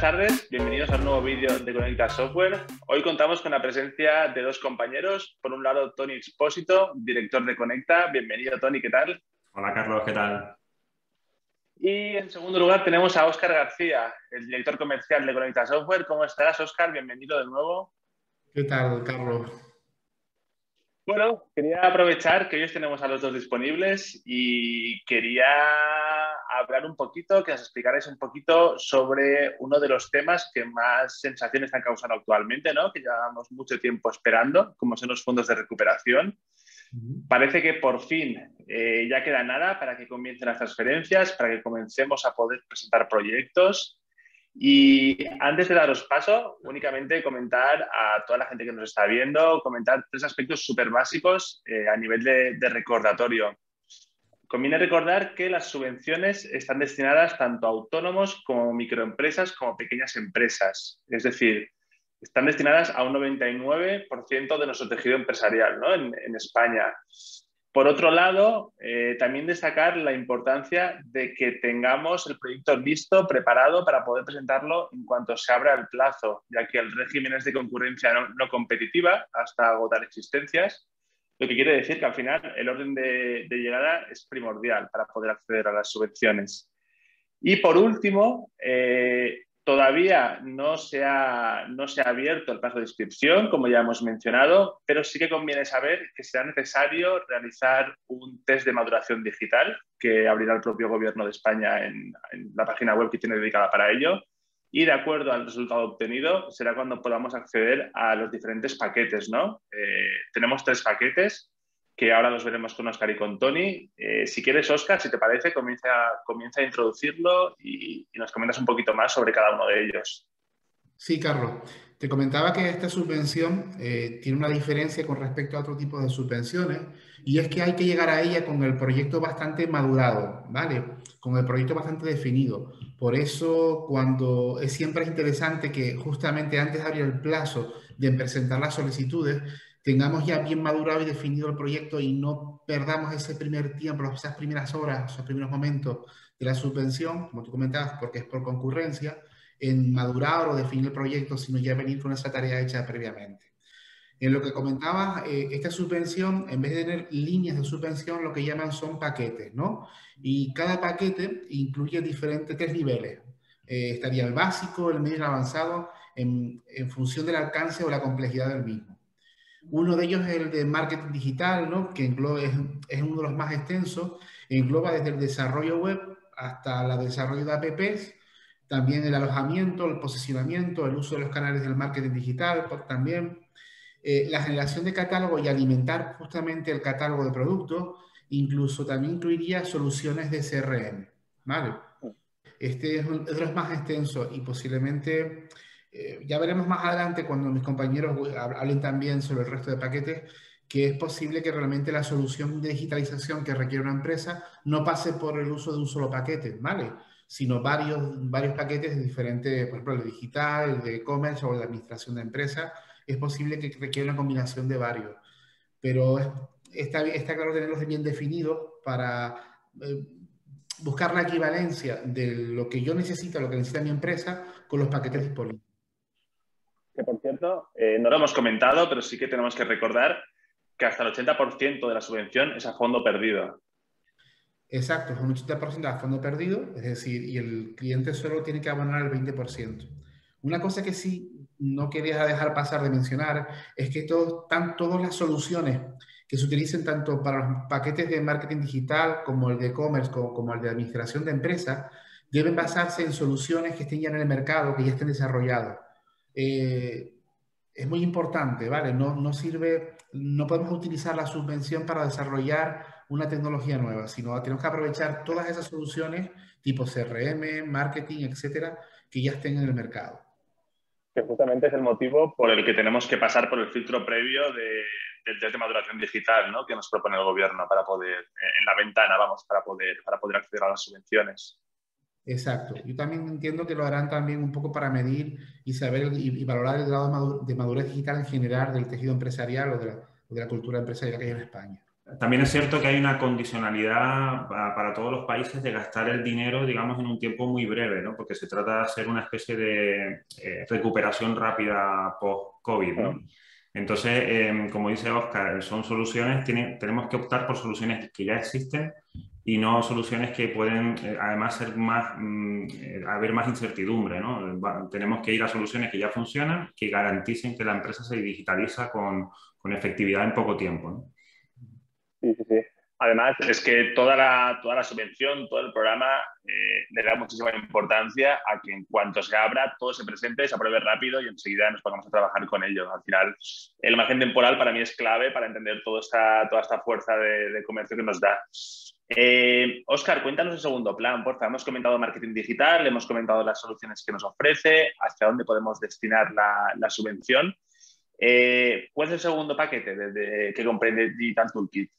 Buenas tardes, bienvenidos a un nuevo vídeo de Conecta Software. Hoy contamos con la presencia de dos compañeros. Por un lado, Tony Expósito, director de Conecta. Bienvenido, Tony, ¿qué tal? Hola, Carlos, ¿qué tal? Y en segundo lugar tenemos a Óscar García, el director comercial de Conecta Software. ¿Cómo estás, Óscar? Bienvenido de nuevo. ¿Qué tal, Carlos? Bueno, quería aprovechar que hoy tenemos a los dos disponibles y quería hablar un poquito, que os explicarais un poquito sobre uno de los temas que más sensaciones están causando actualmente, ¿no? que llevamos mucho tiempo esperando, como son los fondos de recuperación. Parece que por fin eh, ya queda nada para que comiencen las transferencias, para que comencemos a poder presentar proyectos. Y antes de daros paso, únicamente comentar a toda la gente que nos está viendo, comentar tres aspectos súper básicos eh, a nivel de recordatorio. Conviene recordar que las subvenciones están destinadas tanto a autónomos como microempresas como pequeñas empresas. Es decir, están destinadas a un 99% de nuestro tejido empresarial ¿no? en, España. Por otro lado, eh, también destacar la importancia de que tengamos el proyecto listo, preparado para poder presentarlo en cuanto se abra el plazo, ya que el régimen es de concurrencia no, no competitiva hasta agotar existencias lo que quiere decir que al final el orden de, llegada es primordial para poder acceder a las subvenciones. Y por último, eh, todavía no se, ha, no se ha abierto el plazo de inscripción, como ya hemos mencionado, pero sí que conviene saber que será necesario realizar un test de maduración digital que abrirá el propio Gobierno de España en, en la página web que tiene dedicada para ello y de acuerdo al resultado obtenido será cuando podamos acceder a los diferentes paquetes, ¿no? Eh, tenemos tres paquetes que ahora los veremos con Oscar y con Tony. Eh, si quieres, Oscar, si te parece, comienza, comienza a introducirlo y, nos comentas un poquito más sobre cada uno de ellos. Sí, Carlos. Te comentaba que esta subvención eh, tiene una diferencia con respecto a otro tipo de subvenciones y es que hay que llegar a ella con el proyecto bastante madurado, ¿vale? Con el proyecto bastante definido. Por eso, cuando es siempre es interesante que justamente antes de abrir el plazo de presentar las solicitudes, tengamos ya bien madurado y definido el proyecto y no perdamos ese primer tiempo, esas primeras horas, esos primeros momentos de la subvención, como tú comentabas, porque es por concurrencia, en madurar o definir el proyecto, sino ya venir con esa tarea hecha previamente. En lo que comentabas, eh, esta subvención, en vez de tener líneas de subvención, lo que llaman son paquetes, ¿no? Y cada paquete incluye diferentes, tres niveles. Eh, estaría el básico, el medio y el avanzado, en, función del alcance o la complejidad del mismo. Uno de ellos es el de marketing digital, ¿no? Que engloba, es, es uno de los más extensos. Engloba desde el desarrollo web hasta el desarrollo de apps, también el alojamiento, el posicionamiento, el uso de los canales del marketing digital, también eh, la generación de catálogo y alimentar justamente el catálogo de productos, incluso también incluiría soluciones de CRM. ¿vale? Este es, uno de los más extensos y posiblemente eh, ya veremos más adelante cuando mis compañeros hablen también sobre el resto de paquetes que es posible que realmente la solución de digitalización que requiere una empresa no pase por el uso de un solo paquete, ¿vale? Sino varios, varios paquetes de diferentes, por ejemplo, el digital, el de e-commerce o de administración de empresa, es posible que requiera una combinación de varios. Pero está, está claro tenerlos bien definidos para eh, buscar la equivalencia de lo que yo necesito, lo que necesita mi empresa, con los paquetes disponibles. Que por cierto, eh, no lo hemos comentado, pero sí que tenemos que recordar que hasta el 80% de la subvención es a fondo perdido. Exacto, es un 80% a fondo perdido, es decir, y el cliente solo tiene que abonar el 20%. Una cosa que sí no quería dejar pasar de mencionar es que todo, están todas las soluciones que se utilicen tanto para los paquetes de marketing digital como el de e-commerce como, como, el de administración de empresas deben basarse en soluciones que estén ya en el mercado, que ya estén desarrolladas. Eh, es muy importante, ¿vale? No, no sirve, no podemos utilizar la subvención para desarrollar una tecnología nueva, sino tenemos que aprovechar todas esas soluciones tipo CRM, marketing, etcétera, que ya estén en el mercado que justamente es el motivo por el que tenemos que pasar por el filtro previo de, del test de maduración digital ¿no? que nos propone el gobierno para poder, en la ventana, vamos, para poder, para poder acceder a las subvenciones. Exacto. Yo también entiendo que lo harán también un poco para medir y saber y, valorar el grado de madurez digital en general del tejido empresarial o de la, cultura empresarial que hay en España. También es cierto que hay una condicionalidad para, todos los países de gastar el dinero, digamos, en un tiempo muy breve, ¿no? Porque se trata de hacer una especie de eh, recuperación rápida post-COVID, ¿no? Entonces, em, como dice Oscar, son soluciones, tenemos que optar por soluciones que ya existen y no soluciones que pueden eh, además ser más, mm, eh, haber más incertidumbre. ¿no? tenemos que ir a soluciones que ya funcionan, que garanticen que la empresa se digitaliza con, con efectividad en poco tiempo. ¿no? Además, es que toda la, toda la subvención, todo el programa eh, le da muchísima importancia a que en cuanto se abra, todo se presente, se apruebe rápido y enseguida nos pongamos a trabajar con ello. Al final, el margen temporal para mí es clave para entender toda esta, toda esta fuerza de, comercio que nos da. Eh, Oscar, cuéntanos el segundo plan, por favor. Hemos comentado marketing digital, hemos comentado las soluciones que nos ofrece, hacia dónde podemos destinar la, la subvención. Eh, ¿Cuál es el segundo paquete que comprende Digital Toolkit?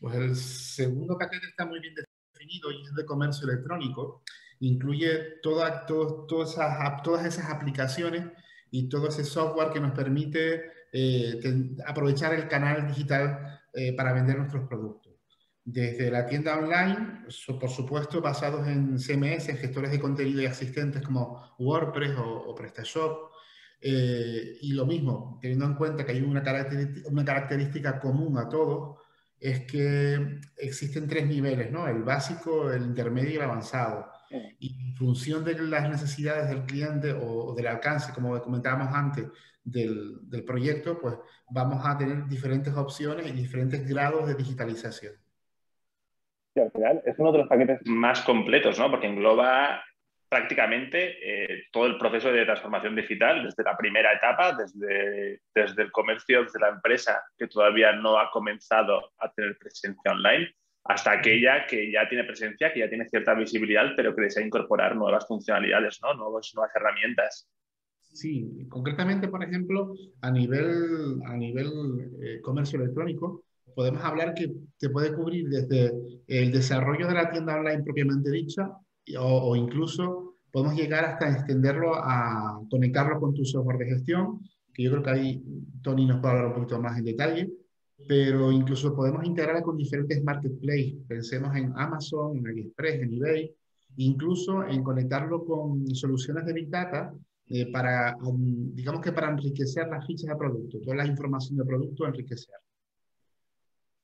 Pues el segundo paquete está muy bien definido y es de comercio electrónico. Incluye toda, todas esas aplicaciones y todo ese software que nos permite eh, aprovechar el canal digital eh, para vender nuestros productos. Desde la tienda online, por supuesto, basados en CMS, gestores de contenido y asistentes como WordPress o, PrestaShop. Eh, y lo mismo, teniendo en cuenta que hay una, una característica común a todos, es que existen tres niveles, ¿no? El básico, el intermedio y el avanzado. Y en función de las necesidades del cliente o, del alcance, como comentábamos antes, del, del, proyecto, pues vamos a tener diferentes opciones y diferentes grados de digitalización. Y al final es uno de los paquetes más completos, ¿no? Porque engloba prácticamente eh, todo el proceso de transformación digital, desde la primera etapa, desde, desde el comercio, desde la empresa que todavía no ha comenzado a tener presencia online, hasta aquella que ya tiene presencia, que ya tiene cierta visibilidad, pero que desea incorporar nuevas funcionalidades, ¿no? nuevas, nuevas herramientas. Sí, concretamente, por ejemplo, a nivel, a nivel eh, comercio electrónico, podemos hablar que te puede cubrir desde el desarrollo de la tienda online propiamente dicha, o, incluso podemos llegar hasta extenderlo a conectarlo con tu software de gestión, que yo creo que ahí Tony nos puede hablar un poquito más en detalle, pero incluso podemos integrarla con diferentes marketplaces. Pensemos en Amazon, en AliExpress, en eBay, incluso en conectarlo con soluciones de Big Data eh, para, digamos que para enriquecer las fichas de producto, toda la información de producto, enriquecer.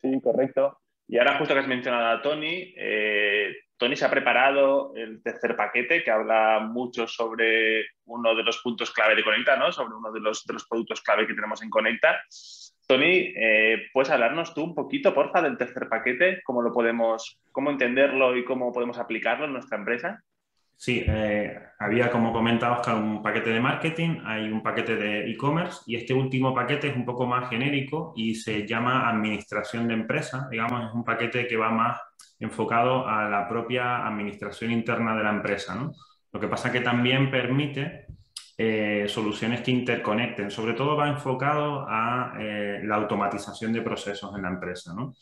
Sí, correcto. Y ahora justo que has mencionado a Tony, eh, Tony se ha preparado el tercer paquete que habla mucho sobre uno de los puntos clave de Conecta, ¿no? sobre uno de los, de productos clave que tenemos en Conecta. Tony, eh, ¿puedes hablarnos tú un poquito, porfa, del tercer paquete? ¿Cómo lo podemos, cómo entenderlo y cómo podemos aplicarlo en nuestra empresa? Sí, eh, había, como comentaba Oscar, un paquete de marketing, hay un paquete de e-commerce y este último paquete es un poco más genérico y se llama administración de empresa. Digamos, es un paquete que va más enfocado a la propia administración interna de la empresa. ¿no? Lo que pasa que también permite eh, soluciones que interconecten. Sobre todo va enfocado a eh, la automatización de procesos en la empresa. ¿no?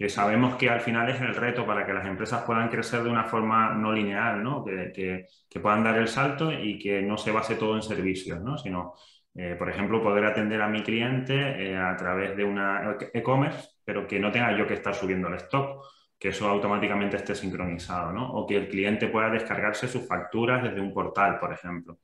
Que sabemos que al final es el reto para que las empresas puedan crecer de una forma no lineal, ¿no? Que, que, puedan dar el salto y que no se base todo en servicios, ¿no? sino, eh, por ejemplo, poder atender a mi cliente eh, a través de una e-commerce, pero que no tenga yo que estar subiendo el stock, que eso automáticamente esté sincronizado, ¿no? o que el cliente pueda descargarse sus facturas desde un portal, por ejemplo.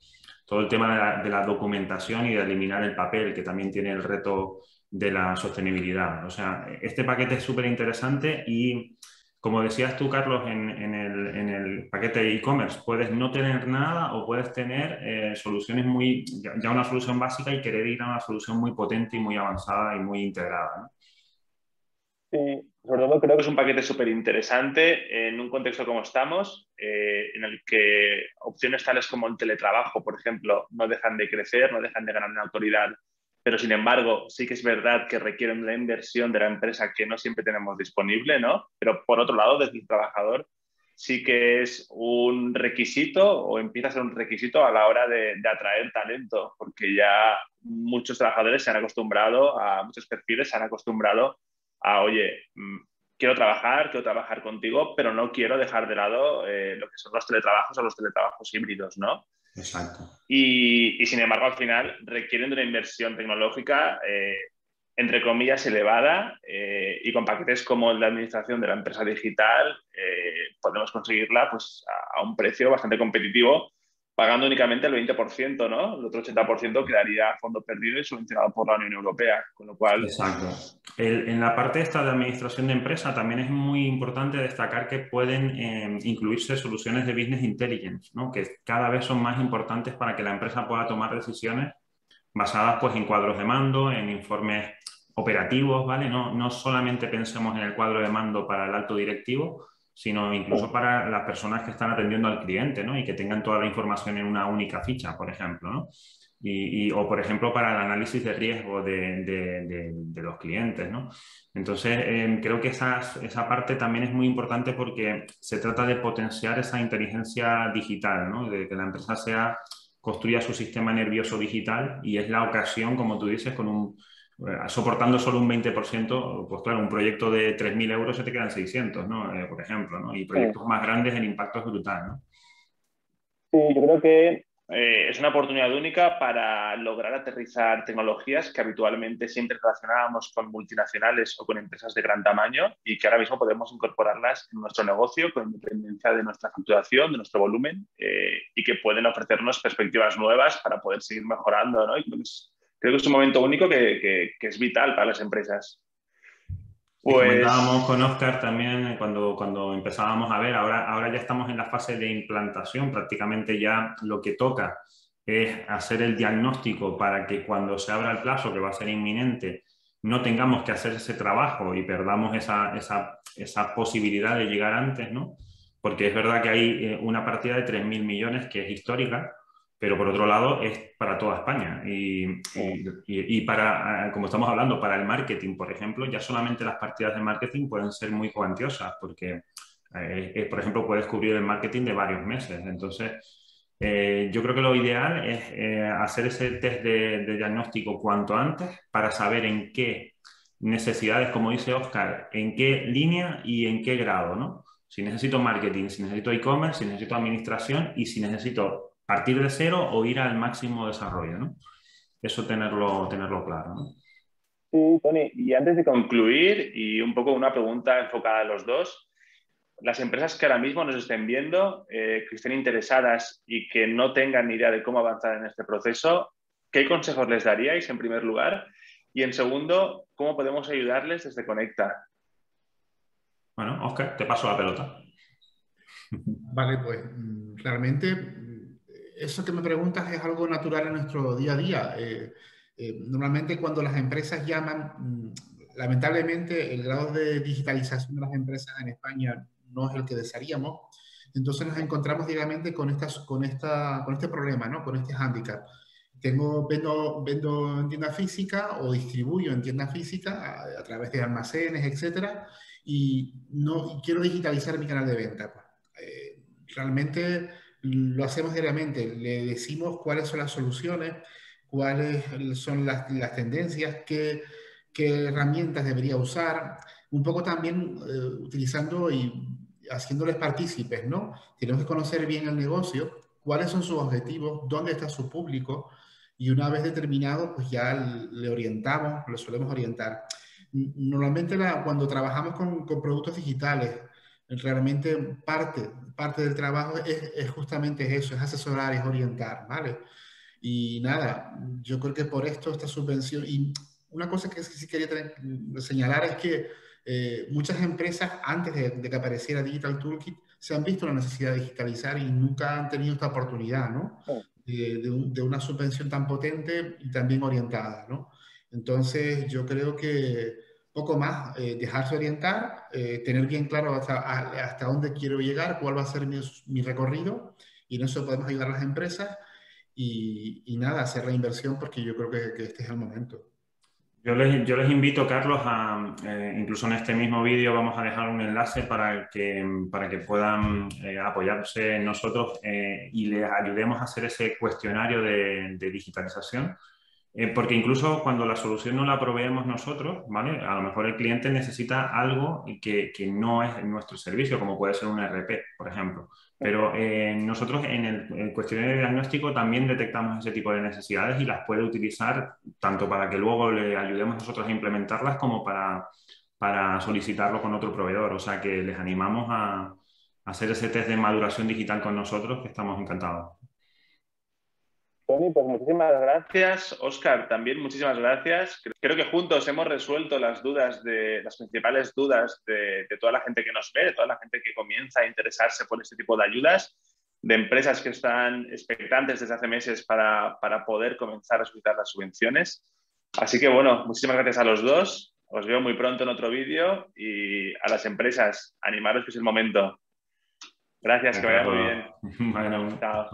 Todo el tema de la, de la documentación y de eliminar el papel, que también tiene el reto de la sostenibilidad. O sea, este paquete es súper interesante y, como decías tú, Carlos, en, el, paquete de e-commerce, puedes no tener nada o puedes tener eh, soluciones muy, ya, una solución básica y querer ir a una solución muy potente y muy avanzada y muy integrada. Sí, sobre todo creo que es un paquete súper interesante en un contexto como estamos, eh, en el que opciones tales como el teletrabajo, por ejemplo, no dejan de crecer, no dejan de ganar una autoridad pero sin embargo sí que es verdad que requieren la inversión de la empresa que no siempre tenemos disponible, ¿no? Pero por otro lado, desde el trabajador sí que es un requisito o empieza a ser un requisito a la hora de, atraer talento, porque ya muchos trabajadores se han acostumbrado a, muchos perfiles se han acostumbrado a, oye, mm, quiero trabajar, quiero trabajar contigo, pero no quiero dejar de lado eh, lo que son los teletrabajos o los teletrabajos híbridos, ¿no? Exacto. Y, sin embargo, al final requieren de una inversión tecnológica, eh, entre comillas, elevada, eh, y con paquetes como la administración de la empresa digital podemos conseguirla pues, a, un precio bastante competitivo pagando únicamente el 20%, ¿no? El otro 80% quedaría fondo perdido y subvencionado por la Unión Europea, con lo cual... Exacto. en la parte esta de administración de empresa también es muy importante destacar que pueden eh, incluirse soluciones de business intelligence, ¿no? Que cada vez son más importantes para que la empresa pueda tomar decisiones basadas pues en cuadros de mando, en informes operativos, ¿vale? No, no solamente pensemos en el cuadro de mando para el alto directivo, sino incluso para las personas que están atendiendo al cliente, ¿no? Y que tengan toda la información en una única ficha, por ejemplo, ¿no? Y, o, por ejemplo, para el análisis de riesgo de, de, los clientes, ¿no? Entonces, em, creo que esa, esa parte también es muy importante porque se trata de potenciar esa inteligencia digital, ¿no? De que la empresa sea, construya su sistema nervioso digital y es la ocasión, como tú dices, con un soportando solo un 20%, pues claro, un proyecto de 3.000 euros se te quedan 600, ¿no? Eh, por ejemplo, ¿no? Y proyectos más grandes el impacto es brutal, ¿no? Sí, yo creo que eh, es una oportunidad única para lograr aterrizar tecnologías que habitualmente siempre relacionábamos con multinacionales o con empresas de gran tamaño y que ahora mismo podemos incorporarlas en nuestro negocio con independencia de nuestra facturación, de nuestro volumen y que pueden ofrecernos perspectivas nuevas para poder seguir mejorando, ¿no? Y creo que es un momento único que, es vital para las empresas. Pues... Comentábamos con Oscar también eh, cuando, cuando empezábamos a ver, ahora, ahora ya estamos en la fase de implantación, prácticamente ya lo que toca es hacer el diagnóstico para que cuando se abra el plazo, que va a ser inminente, no tengamos que hacer ese trabajo y perdamos esa, esa, esa posibilidad de llegar antes, ¿no? Porque es verdad que hay eh, una partida de 3.000 millones que es histórica, pero por otro lado es para toda España. Y, y, para, como estamos hablando, para el marketing, por ejemplo, ya solamente las partidas de marketing pueden ser muy cuantiosas, porque, eh, eh, por ejemplo, puedes cubrir el marketing de varios meses. Entonces, eh, yo creo que lo ideal es hacer ese test de, diagnóstico cuanto antes para saber en qué necesidades, como dice Oscar, en qué línea y en qué grado, ¿no? Si necesito marketing, si necesito e-commerce, si necesito administración y si necesito partir de cero o ir al máximo desarrollo, ¿no? Eso tenerlo, tenerlo claro, ¿no? Sí, Tony, y antes de concluir, y un poco una pregunta enfocada a los dos, las empresas que ahora mismo nos estén viendo, eh, que estén interesadas y que no tengan ni idea de cómo avanzar en este proceso, ¿qué consejos les daríais en primer lugar? Y en segundo, ¿cómo podemos ayudarles desde Conecta? Bueno, Oscar, te paso la pelota. Vale, pues mm, realmente eso que me preguntas es algo natural en nuestro día a día. Eh, eh, normalmente cuando las empresas llaman, mm, lamentablemente el grado de digitalización de las empresas en España no es el que desearíamos. Entonces nos encontramos directamente con, estas, con, esta, con este problema, ¿no? con este hándicap. Tengo, vendo, vendo en tienda física o distribuyo en tienda física a, través de almacenes, etcétera, y no quiero digitalizar mi canal de venta. Eh, realmente lo hacemos diariamente, le decimos cuáles son las soluciones, cuáles son las, tendencias, qué, qué, herramientas debería usar, un poco también eh, utilizando y haciéndoles partícipes, ¿no? Tenemos que conocer bien el negocio, cuáles son sus objetivos, dónde está su público, y una vez determinado, pues ya le orientamos, lo solemos orientar. Normalmente cuando trabajamos con, con productos digitales, realmente parte, parte del trabajo es, justamente eso, es asesorar, es orientar, ¿vale? Y nada, yo creo que por esto esta subvención, y una cosa que sí quería señalar es que eh, muchas empresas antes de, que apareciera Digital Toolkit se han visto la necesidad de digitalizar y nunca han tenido esta oportunidad, ¿no? Oh. De, de, una subvención tan potente y también orientada, ¿no? Entonces yo creo que poco más, eh, dejarse orientar, eh, tener bien claro hasta, hasta dónde quiero llegar, cuál va a ser mi, mi, recorrido, y en eso podemos ayudar a las empresas y, y nada, hacer la inversión porque yo creo que, que este es el momento. Yo les, yo les invito, Carlos, a, eh, incluso en este mismo vídeo vamos a dejar un enlace para que, para que puedan apoyarse en nosotros y les ayudemos a hacer ese cuestionario de, de digitalización eh, porque incluso cuando la solución no la proveemos nosotros, ¿vale? A lo mejor el cliente necesita algo que, que no es nuestro servicio, como puede ser un RP, por ejemplo. Pero eh, nosotros en el, cuestionario de diagnóstico también detectamos ese tipo de necesidades y las puede utilizar tanto para que luego le ayudemos nosotros a implementarlas como para, para solicitarlo con otro proveedor. O sea que les animamos a, hacer ese test de maduración digital con nosotros, que estamos encantados. Tony, pues muchísimas gracias. Oscar, también muchísimas gracias. Creo que juntos hemos resuelto las dudas de las principales dudas de, toda la gente que nos ve, de toda la gente que comienza a interesarse por este tipo de ayudas, de empresas que están expectantes desde hace meses para, para poder comenzar a solicitar las subvenciones. Así que bueno, muchísimas gracias a los dos. Os veo muy pronto en otro vídeo y a las empresas, animaros que es el momento. Gracias, que vaya muy bien. Bueno, Chao.